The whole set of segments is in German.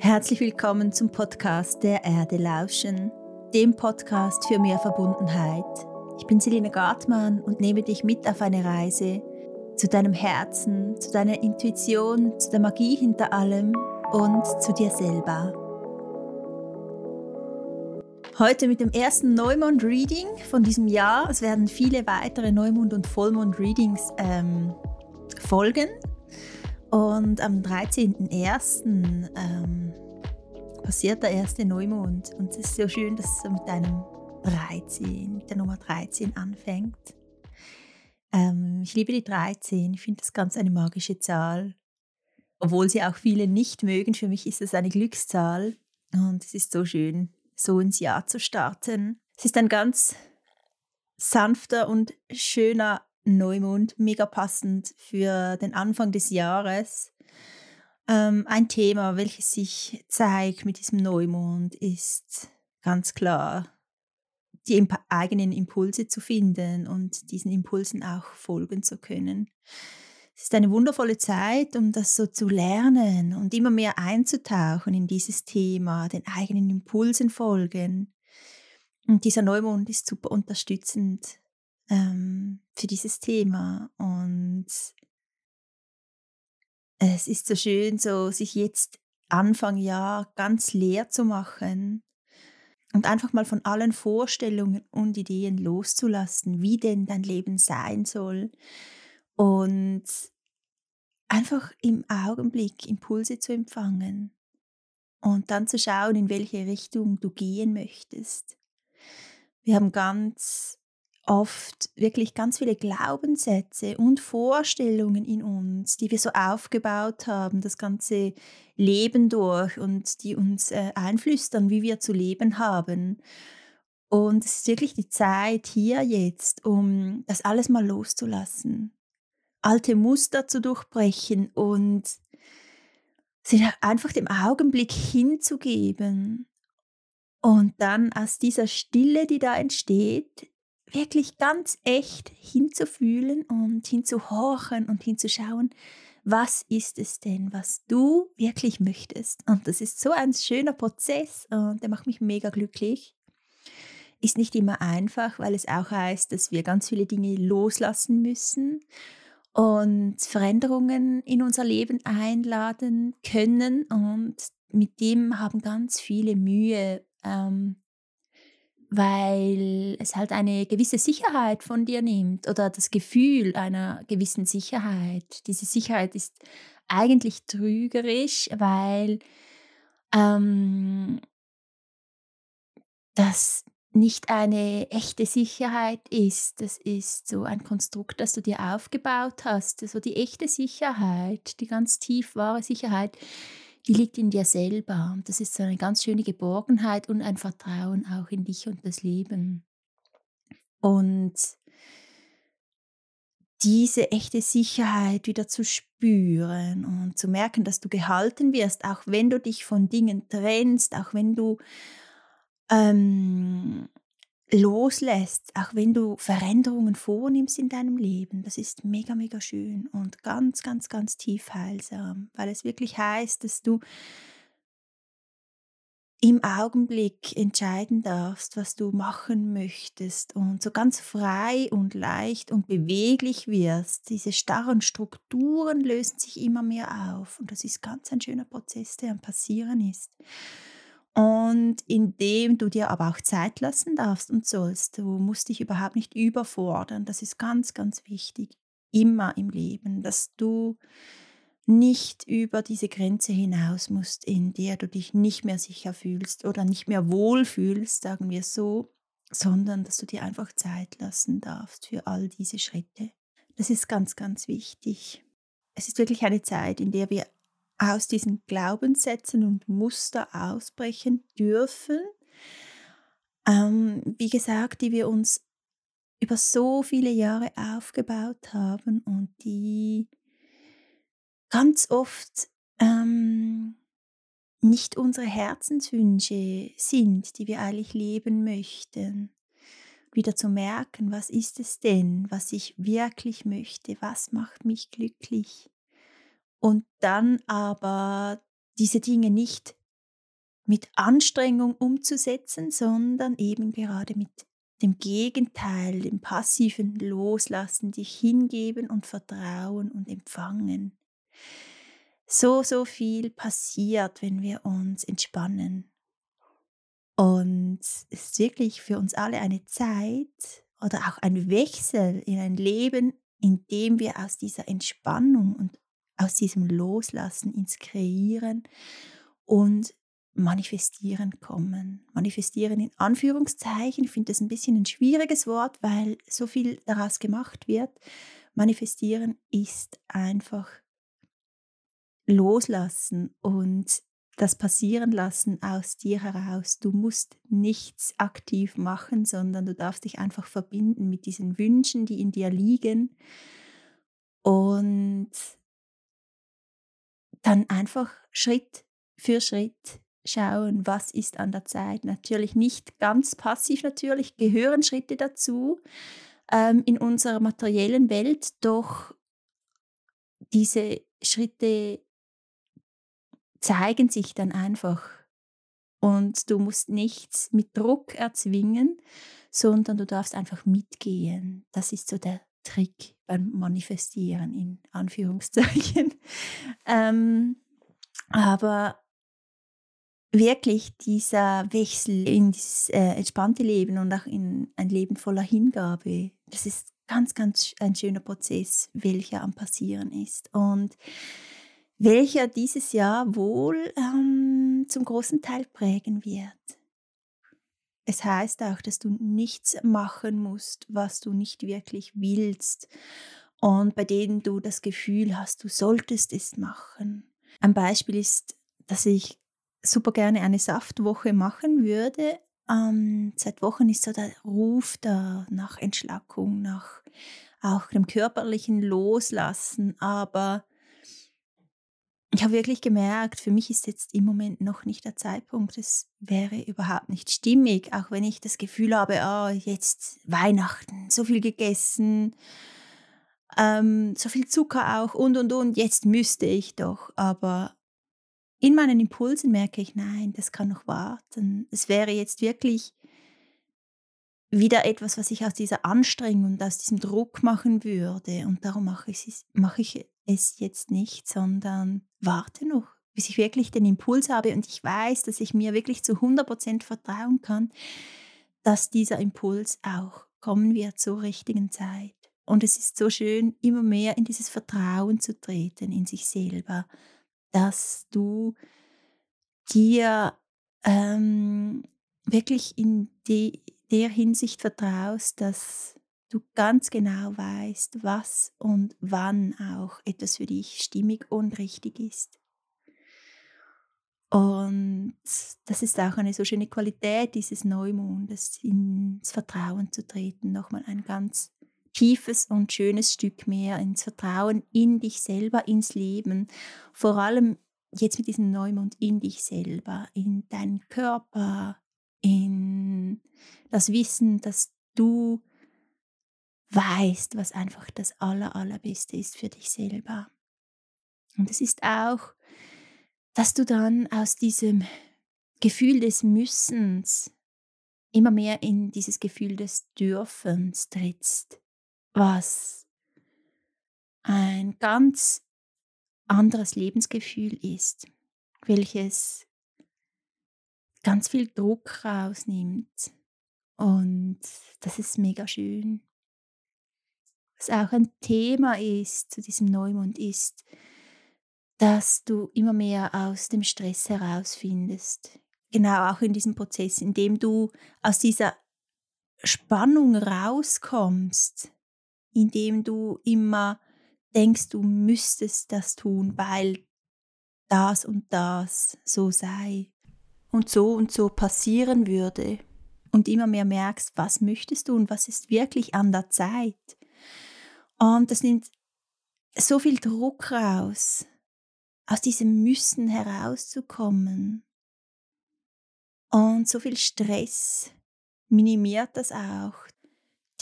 Herzlich willkommen zum Podcast der Erde lauschen, dem Podcast für mehr Verbundenheit. Ich bin Selina Gartmann und nehme dich mit auf eine Reise zu deinem Herzen, zu deiner Intuition, zu der Magie hinter allem und zu dir selber. Heute mit dem ersten Neumond-Reading von diesem Jahr. Es werden viele weitere Neumond- und Vollmond-Readings ähm, folgen. Und am 13.01. Ähm, passiert der erste Neumond. Und es ist so schön, dass es mit einem 13, mit der Nummer 13 anfängt. Ähm, ich liebe die 13. Ich finde das ganz eine magische Zahl. Obwohl sie auch viele nicht mögen, für mich ist es eine Glückszahl. Und es ist so schön, so ins Jahr zu starten. Es ist ein ganz sanfter und schöner Neumond, mega passend für den Anfang des Jahres. Ähm, ein Thema, welches sich zeigt mit diesem Neumond, ist ganz klar, die imp eigenen Impulse zu finden und diesen Impulsen auch folgen zu können. Es ist eine wundervolle Zeit, um das so zu lernen und immer mehr einzutauchen in dieses Thema, den eigenen Impulsen folgen. Und dieser Neumond ist super unterstützend ähm, für dieses Thema. Und es ist so schön, so sich jetzt Anfang Jahr ganz leer zu machen und einfach mal von allen Vorstellungen und Ideen loszulassen, wie denn dein Leben sein soll und einfach im Augenblick Impulse zu empfangen und dann zu schauen, in welche Richtung du gehen möchtest. Wir haben ganz oft wirklich ganz viele Glaubenssätze und Vorstellungen in uns, die wir so aufgebaut haben, das ganze Leben durch und die uns äh, einflüstern, wie wir zu leben haben. Und es ist wirklich die Zeit hier jetzt, um das alles mal loszulassen, alte Muster zu durchbrechen und sich einfach dem Augenblick hinzugeben und dann aus dieser Stille, die da entsteht, wirklich ganz echt hinzufühlen und hinzuhorchen und hinzuschauen, was ist es denn, was du wirklich möchtest. Und das ist so ein schöner Prozess und der macht mich mega glücklich. Ist nicht immer einfach, weil es auch heißt, dass wir ganz viele Dinge loslassen müssen und Veränderungen in unser Leben einladen können. Und mit dem haben ganz viele Mühe, ähm, weil es halt eine gewisse Sicherheit von dir nimmt oder das Gefühl einer gewissen Sicherheit. Diese Sicherheit ist eigentlich trügerisch, weil ähm, das nicht eine echte Sicherheit ist. Das ist so ein Konstrukt, das du dir aufgebaut hast. So die echte Sicherheit, die ganz tief wahre Sicherheit, die liegt in dir selber. Und das ist so eine ganz schöne Geborgenheit und ein Vertrauen auch in dich und das Leben. Und diese echte Sicherheit wieder zu spüren und zu merken, dass du gehalten wirst, auch wenn du dich von Dingen trennst, auch wenn du ähm, loslässt, auch wenn du Veränderungen vornimmst in deinem Leben, das ist mega, mega schön und ganz, ganz, ganz tief heilsam, weil es wirklich heißt, dass du im Augenblick entscheiden darfst, was du machen möchtest und so ganz frei und leicht und beweglich wirst. Diese starren Strukturen lösen sich immer mehr auf und das ist ganz ein schöner Prozess, der am Passieren ist. Und indem du dir aber auch Zeit lassen darfst und sollst, du musst dich überhaupt nicht überfordern. Das ist ganz, ganz wichtig, immer im Leben, dass du nicht über diese Grenze hinaus musst, in der du dich nicht mehr sicher fühlst oder nicht mehr wohl fühlst, sagen wir so, sondern dass du dir einfach Zeit lassen darfst für all diese Schritte. Das ist ganz, ganz wichtig. Es ist wirklich eine Zeit, in der wir aus diesen Glaubenssätzen und Muster ausbrechen dürfen, ähm, wie gesagt, die wir uns über so viele Jahre aufgebaut haben und die ganz oft ähm, nicht unsere Herzenswünsche sind, die wir eigentlich leben möchten. Wieder zu merken, was ist es denn, was ich wirklich möchte, was macht mich glücklich und dann aber diese Dinge nicht mit Anstrengung umzusetzen, sondern eben gerade mit dem Gegenteil, dem passiven Loslassen, dich hingeben und vertrauen und empfangen. So, so viel passiert, wenn wir uns entspannen. Und es ist wirklich für uns alle eine Zeit oder auch ein Wechsel in ein Leben, in dem wir aus dieser Entspannung und aus diesem Loslassen ins Kreieren und Manifestieren kommen. Manifestieren in Anführungszeichen, ich finde das ein bisschen ein schwieriges Wort, weil so viel daraus gemacht wird. Manifestieren ist einfach loslassen und das passieren lassen aus dir heraus. Du musst nichts aktiv machen, sondern du darfst dich einfach verbinden mit diesen Wünschen, die in dir liegen und dann einfach Schritt für Schritt schauen, was ist an der Zeit. Natürlich nicht ganz passiv, natürlich gehören Schritte dazu ähm, in unserer materiellen Welt, doch diese Schritte zeigen sich dann einfach. Und du musst nichts mit Druck erzwingen, sondern du darfst einfach mitgehen. Das ist so der Trick beim Manifestieren in Anführungszeichen. ähm, aber wirklich dieser Wechsel in dieses äh, entspannte Leben und auch in ein Leben voller Hingabe, das ist ganz, ganz ein schöner Prozess, welcher am Passieren ist. Und welcher dieses Jahr wohl ähm, zum großen Teil prägen wird. Es heißt auch, dass du nichts machen musst, was du nicht wirklich willst und bei denen du das Gefühl hast, du solltest es machen. Ein Beispiel ist, dass ich super gerne eine Saftwoche machen würde. Ähm, seit Wochen ist so der Ruf da nach Entschlackung, nach auch dem körperlichen Loslassen, aber ich habe wirklich gemerkt, für mich ist jetzt im Moment noch nicht der Zeitpunkt. Es wäre überhaupt nicht stimmig, auch wenn ich das Gefühl habe, oh, jetzt Weihnachten, so viel gegessen, ähm, so viel Zucker auch und und und, jetzt müsste ich doch. Aber in meinen Impulsen merke ich, nein, das kann noch warten. Es wäre jetzt wirklich wieder etwas, was ich aus dieser Anstrengung und aus diesem Druck machen würde. Und darum mache ich, mache ich es jetzt nicht, sondern warte noch, bis ich wirklich den Impuls habe und ich weiß, dass ich mir wirklich zu 100% vertrauen kann, dass dieser Impuls auch kommen wird zur richtigen Zeit. Und es ist so schön, immer mehr in dieses Vertrauen zu treten in sich selber, dass du dir ähm, wirklich in die, der Hinsicht vertraust, dass du ganz genau weißt, was und wann auch etwas für dich stimmig und richtig ist. Und das ist auch eine so schöne Qualität dieses Neumondes, ins Vertrauen zu treten, nochmal ein ganz tiefes und schönes Stück mehr ins Vertrauen in dich selber, ins Leben, vor allem jetzt mit diesem Neumond in dich selber, in deinen Körper, in das Wissen, dass du weißt, was einfach das Aller, Allerbeste ist für dich selber. Und es ist auch, dass du dann aus diesem Gefühl des Müssens immer mehr in dieses Gefühl des Dürfens trittst, was ein ganz anderes Lebensgefühl ist, welches ganz viel Druck rausnimmt. Und das ist mega schön was auch ein Thema ist zu diesem Neumond, ist, dass du immer mehr aus dem Stress herausfindest. Genau auch in diesem Prozess, in dem du aus dieser Spannung rauskommst, indem du immer denkst, du müsstest das tun, weil das und das so sei und so und so passieren würde und immer mehr merkst, was möchtest du und was ist wirklich an der Zeit. Und das nimmt so viel Druck raus, aus diesem Müssen herauszukommen. Und so viel Stress minimiert das auch,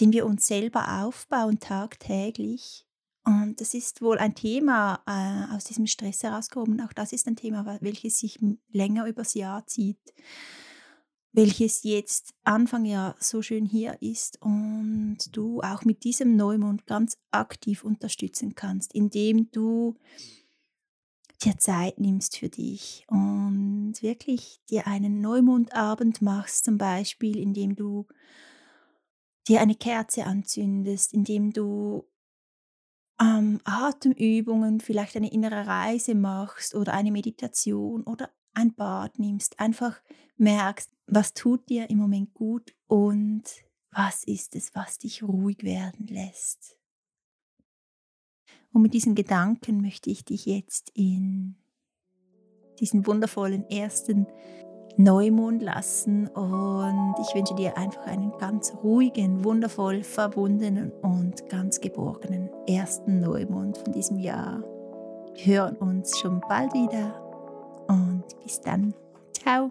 den wir uns selber aufbauen tagtäglich Und das ist wohl ein Thema äh, aus diesem Stress herausgehoben. Auch das ist ein Thema, welches sich länger übers Jahr zieht, welches jetzt Anfang Jahr so schön hier ist und du auch mit diesem Neumond ganz aktiv unterstützen kannst, indem du dir Zeit nimmst für dich und wirklich dir einen Neumondabend machst, zum Beispiel, indem du dir eine Kerze anzündest, indem du ähm, Atemübungen, vielleicht eine innere Reise machst oder eine Meditation oder ein Bad nimmst, einfach merkst, was tut dir im Moment gut und was ist es, was dich ruhig werden lässt. Und mit diesen Gedanken möchte ich dich jetzt in diesen wundervollen ersten Neumond lassen und ich wünsche dir einfach einen ganz ruhigen, wundervoll verbundenen und ganz geborgenen ersten Neumond von diesem Jahr. Wir hören uns schon bald wieder und bis dann. Ciao.